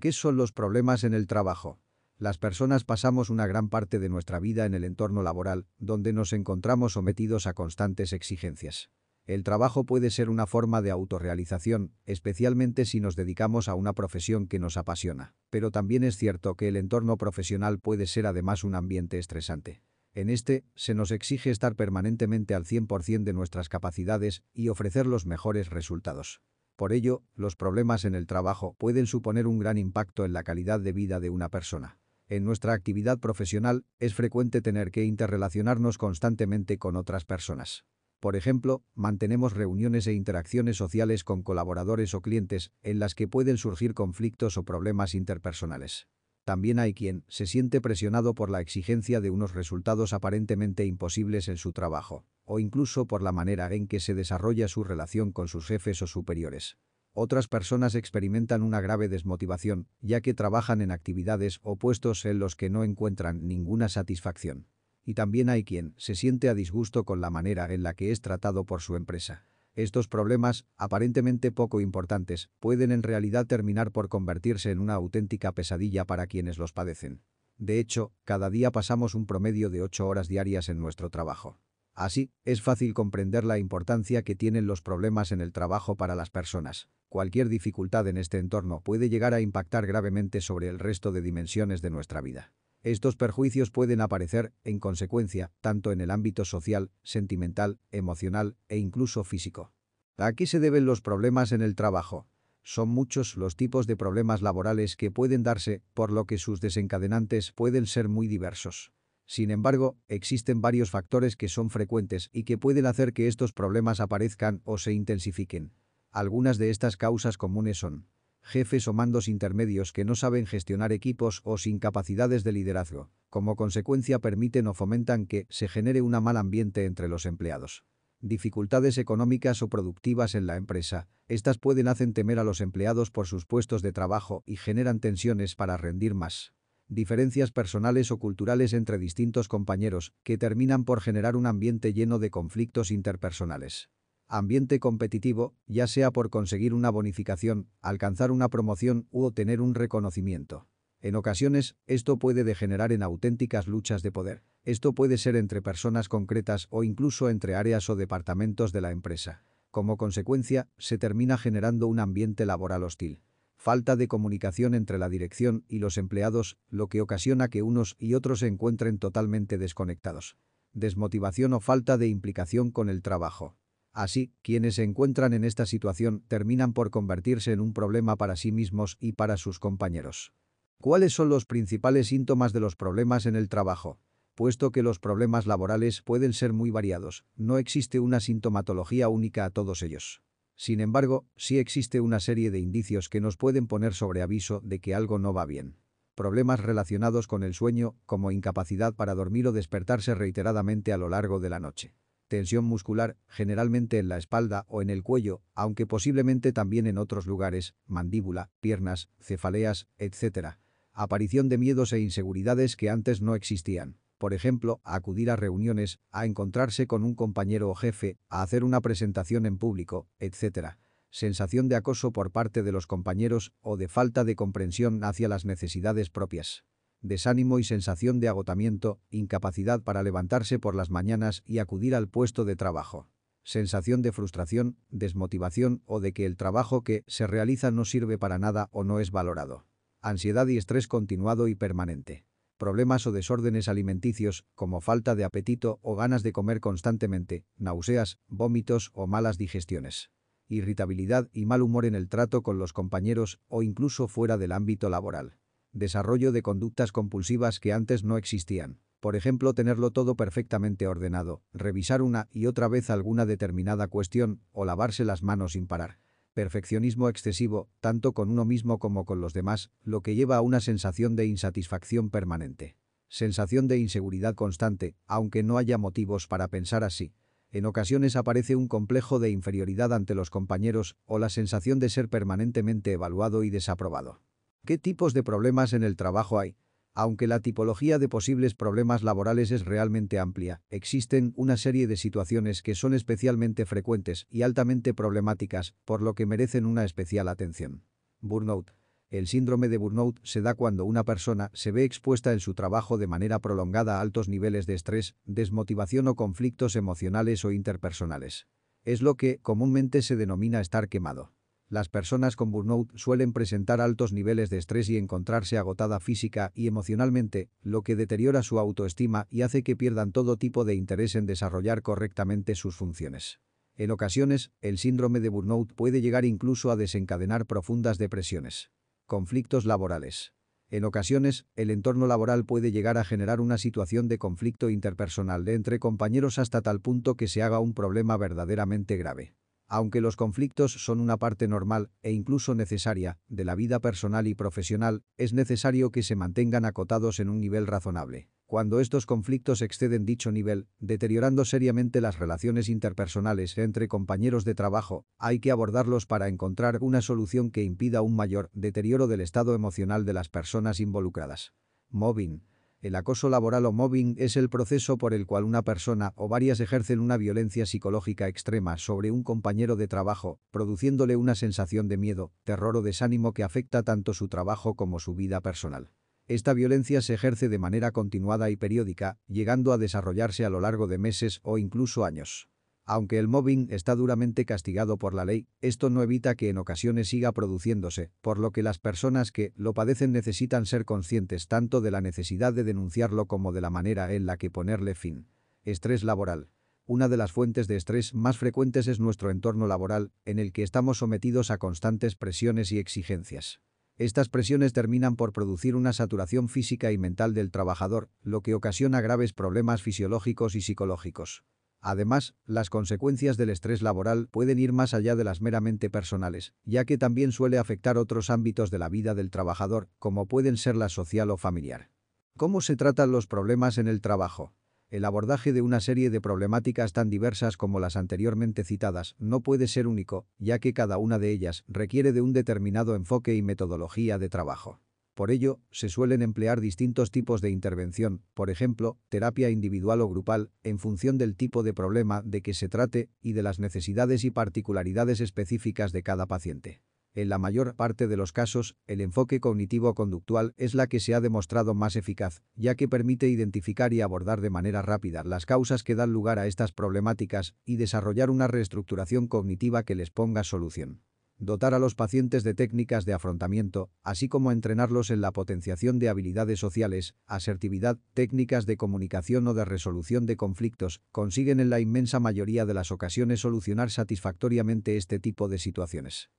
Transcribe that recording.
¿Qué son los problemas en el trabajo? Las personas pasamos una gran parte de nuestra vida en el entorno laboral, donde nos encontramos sometidos a constantes exigencias. El trabajo puede ser una forma de autorrealización, especialmente si nos dedicamos a una profesión que nos apasiona. Pero también es cierto que el entorno profesional puede ser además un ambiente estresante. En este, se nos exige estar permanentemente al 100% de nuestras capacidades y ofrecer los mejores resultados. Por ello, los problemas en el trabajo pueden suponer un gran impacto en la calidad de vida de una persona. En nuestra actividad profesional, es frecuente tener que interrelacionarnos constantemente con otras personas. Por ejemplo, mantenemos reuniones e interacciones sociales con colaboradores o clientes en las que pueden surgir conflictos o problemas interpersonales. También hay quien se siente presionado por la exigencia de unos resultados aparentemente imposibles en su trabajo o incluso por la manera en que se desarrolla su relación con sus jefes o superiores. Otras personas experimentan una grave desmotivación, ya que trabajan en actividades o puestos en los que no encuentran ninguna satisfacción. Y también hay quien se siente a disgusto con la manera en la que es tratado por su empresa. Estos problemas, aparentemente poco importantes, pueden en realidad terminar por convertirse en una auténtica pesadilla para quienes los padecen. De hecho, cada día pasamos un promedio de ocho horas diarias en nuestro trabajo. Así, es fácil comprender la importancia que tienen los problemas en el trabajo para las personas. Cualquier dificultad en este entorno puede llegar a impactar gravemente sobre el resto de dimensiones de nuestra vida. Estos perjuicios pueden aparecer, en consecuencia, tanto en el ámbito social, sentimental, emocional e incluso físico. ¿A qué se deben los problemas en el trabajo? Son muchos los tipos de problemas laborales que pueden darse, por lo que sus desencadenantes pueden ser muy diversos. Sin embargo, existen varios factores que son frecuentes y que pueden hacer que estos problemas aparezcan o se intensifiquen. Algunas de estas causas comunes son jefes o mandos intermedios que no saben gestionar equipos o sin capacidades de liderazgo. Como consecuencia permiten o fomentan que se genere un mal ambiente entre los empleados. Dificultades económicas o productivas en la empresa. Estas pueden hacer temer a los empleados por sus puestos de trabajo y generan tensiones para rendir más diferencias personales o culturales entre distintos compañeros, que terminan por generar un ambiente lleno de conflictos interpersonales. Ambiente competitivo, ya sea por conseguir una bonificación, alcanzar una promoción u obtener un reconocimiento. En ocasiones, esto puede degenerar en auténticas luchas de poder. Esto puede ser entre personas concretas o incluso entre áreas o departamentos de la empresa. Como consecuencia, se termina generando un ambiente laboral hostil falta de comunicación entre la dirección y los empleados, lo que ocasiona que unos y otros se encuentren totalmente desconectados. Desmotivación o falta de implicación con el trabajo. Así, quienes se encuentran en esta situación terminan por convertirse en un problema para sí mismos y para sus compañeros. ¿Cuáles son los principales síntomas de los problemas en el trabajo? Puesto que los problemas laborales pueden ser muy variados, no existe una sintomatología única a todos ellos. Sin embargo, sí existe una serie de indicios que nos pueden poner sobre aviso de que algo no va bien. Problemas relacionados con el sueño, como incapacidad para dormir o despertarse reiteradamente a lo largo de la noche. Tensión muscular, generalmente en la espalda o en el cuello, aunque posiblemente también en otros lugares, mandíbula, piernas, cefaleas, etc. Aparición de miedos e inseguridades que antes no existían por ejemplo, a acudir a reuniones, a encontrarse con un compañero o jefe, a hacer una presentación en público, etc. Sensación de acoso por parte de los compañeros o de falta de comprensión hacia las necesidades propias. Desánimo y sensación de agotamiento, incapacidad para levantarse por las mañanas y acudir al puesto de trabajo. Sensación de frustración, desmotivación o de que el trabajo que se realiza no sirve para nada o no es valorado. Ansiedad y estrés continuado y permanente problemas o desórdenes alimenticios, como falta de apetito o ganas de comer constantemente, náuseas, vómitos o malas digestiones. Irritabilidad y mal humor en el trato con los compañeros o incluso fuera del ámbito laboral. Desarrollo de conductas compulsivas que antes no existían. Por ejemplo, tenerlo todo perfectamente ordenado, revisar una y otra vez alguna determinada cuestión o lavarse las manos sin parar perfeccionismo excesivo, tanto con uno mismo como con los demás, lo que lleva a una sensación de insatisfacción permanente. Sensación de inseguridad constante, aunque no haya motivos para pensar así. En ocasiones aparece un complejo de inferioridad ante los compañeros o la sensación de ser permanentemente evaluado y desaprobado. ¿Qué tipos de problemas en el trabajo hay? Aunque la tipología de posibles problemas laborales es realmente amplia, existen una serie de situaciones que son especialmente frecuentes y altamente problemáticas, por lo que merecen una especial atención. Burnout. El síndrome de burnout se da cuando una persona se ve expuesta en su trabajo de manera prolongada a altos niveles de estrés, desmotivación o conflictos emocionales o interpersonales. Es lo que comúnmente se denomina estar quemado. Las personas con burnout suelen presentar altos niveles de estrés y encontrarse agotada física y emocionalmente, lo que deteriora su autoestima y hace que pierdan todo tipo de interés en desarrollar correctamente sus funciones. En ocasiones, el síndrome de burnout puede llegar incluso a desencadenar profundas depresiones. Conflictos laborales. En ocasiones, el entorno laboral puede llegar a generar una situación de conflicto interpersonal entre compañeros hasta tal punto que se haga un problema verdaderamente grave. Aunque los conflictos son una parte normal e incluso necesaria de la vida personal y profesional, es necesario que se mantengan acotados en un nivel razonable. Cuando estos conflictos exceden dicho nivel, deteriorando seriamente las relaciones interpersonales entre compañeros de trabajo, hay que abordarlos para encontrar una solución que impida un mayor deterioro del estado emocional de las personas involucradas. Mobbing. El acoso laboral o mobbing es el proceso por el cual una persona o varias ejercen una violencia psicológica extrema sobre un compañero de trabajo, produciéndole una sensación de miedo, terror o desánimo que afecta tanto su trabajo como su vida personal. Esta violencia se ejerce de manera continuada y periódica, llegando a desarrollarse a lo largo de meses o incluso años. Aunque el mobbing está duramente castigado por la ley, esto no evita que en ocasiones siga produciéndose, por lo que las personas que lo padecen necesitan ser conscientes tanto de la necesidad de denunciarlo como de la manera en la que ponerle fin. Estrés laboral. Una de las fuentes de estrés más frecuentes es nuestro entorno laboral, en el que estamos sometidos a constantes presiones y exigencias. Estas presiones terminan por producir una saturación física y mental del trabajador, lo que ocasiona graves problemas fisiológicos y psicológicos. Además, las consecuencias del estrés laboral pueden ir más allá de las meramente personales, ya que también suele afectar otros ámbitos de la vida del trabajador, como pueden ser la social o familiar. ¿Cómo se tratan los problemas en el trabajo? El abordaje de una serie de problemáticas tan diversas como las anteriormente citadas no puede ser único, ya que cada una de ellas requiere de un determinado enfoque y metodología de trabajo. Por ello, se suelen emplear distintos tipos de intervención, por ejemplo, terapia individual o grupal, en función del tipo de problema de que se trate y de las necesidades y particularidades específicas de cada paciente. En la mayor parte de los casos, el enfoque cognitivo-conductual es la que se ha demostrado más eficaz, ya que permite identificar y abordar de manera rápida las causas que dan lugar a estas problemáticas y desarrollar una reestructuración cognitiva que les ponga solución dotar a los pacientes de técnicas de afrontamiento, así como entrenarlos en la potenciación de habilidades sociales, asertividad, técnicas de comunicación o de resolución de conflictos, consiguen en la inmensa mayoría de las ocasiones solucionar satisfactoriamente este tipo de situaciones.